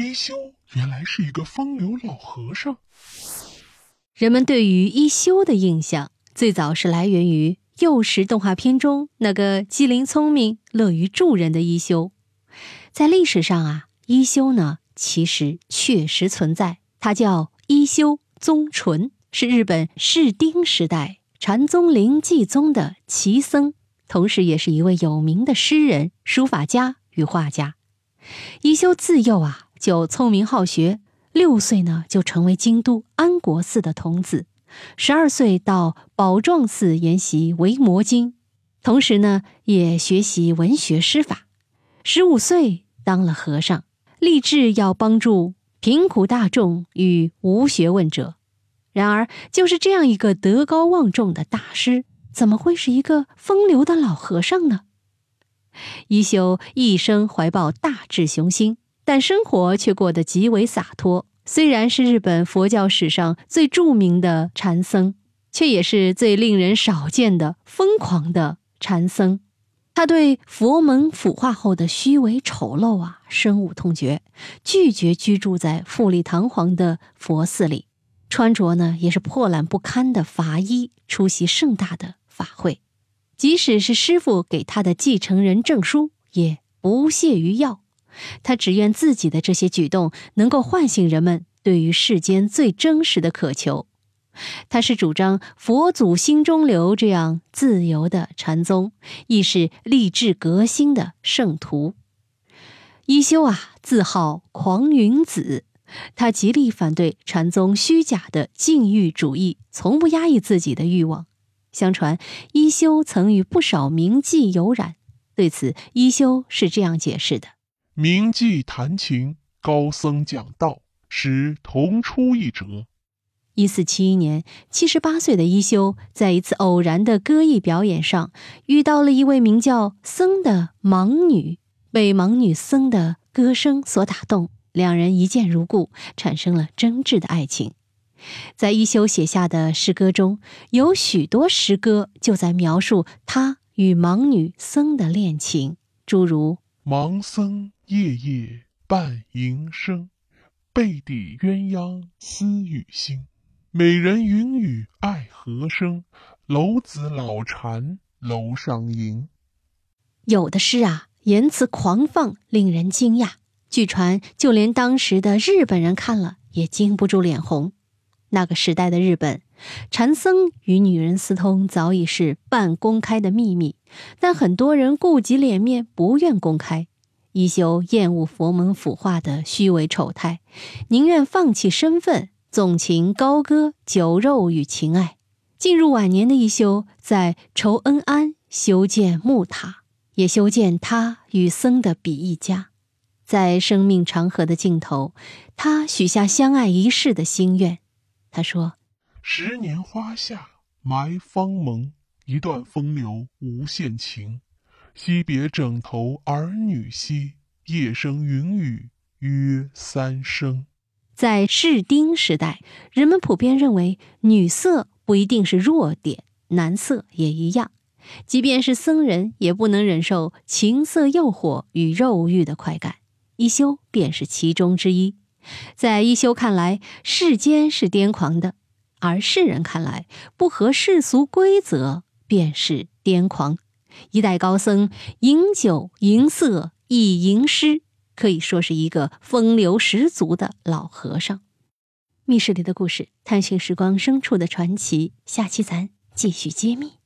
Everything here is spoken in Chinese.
一休原来是一个风流老和尚。人们对于一休的印象，最早是来源于幼时动画片中那个机灵聪明、乐于助人的一休。在历史上啊，一休呢其实确实存在，他叫一休宗纯，是日本室町时代禅宗灵济宗的奇僧，同时也是一位有名的诗人、书法家与画家。一休自幼啊就聪明好学，六岁呢就成为京都安国寺的童子，十二岁到宝幢寺研习维摩经，同时呢也学习文学诗法。十五岁当了和尚，立志要帮助贫苦大众与无学问者。然而，就是这样一个德高望重的大师，怎么会是一个风流的老和尚呢？一休一生怀抱大志雄心，但生活却过得极为洒脱。虽然是日本佛教史上最著名的禅僧，却也是最令人少见的疯狂的禅僧。他对佛门腐化后的虚伪丑陋啊深恶痛绝，拒绝居住在富丽堂皇的佛寺里，穿着呢也是破烂不堪的法衣，出席盛大的法会。即使是师傅给他的继承人证书，也不屑于要。他只愿自己的这些举动能够唤醒人们对于世间最真实的渴求。他是主张佛祖心中留这样自由的禅宗，亦是立志革新的圣徒。一休啊，自号狂云子，他极力反对禅宗虚假的禁欲主义，从不压抑自己的欲望。相传，一休曾与不少名妓有染。对此，一休是这样解释的：“名妓弹琴，高僧讲道，使同出一辙。”一四七一年，七十八岁的一休在一次偶然的歌艺表演上，遇到了一位名叫僧的盲女，被盲女僧的歌声所打动，两人一见如故，产生了真挚的爱情。在一休写下的诗歌中，有许多诗歌就在描述他与盲女僧的恋情，诸如“盲僧夜夜伴吟声，背底鸳鸯丝雨心。美人云雨爱和声，楼子老禅楼上吟。”有的诗啊，言辞狂放，令人惊讶。据传，就连当时的日本人看了也禁不住脸红。那个时代的日本，禅僧与女人私通早已是半公开的秘密，但很多人顾及脸面，不愿公开。一休厌恶佛门腐化的虚伪丑态，宁愿放弃身份，纵情高歌酒肉与情爱。进入晚年的一休，在酬恩安修建木塔，也修建他与僧的比翼家。在生命长河的尽头，他许下相爱一世的心愿。他说：“十年花下埋芳盟，一段风流无限情。惜别枕头儿女稀，夜生云雨约三生。”在士丁时代，人们普遍认为女色不一定是弱点，男色也一样。即便是僧人，也不能忍受情色诱惑与肉欲的快感。一休便是其中之一。在一休看来，世间是癫狂的；而世人看来，不合世俗规则便是癫狂。一代高僧，饮酒吟色亦吟诗，可以说是一个风流十足的老和尚。密室里的故事，探寻时光深处的传奇。下期咱继续揭秘。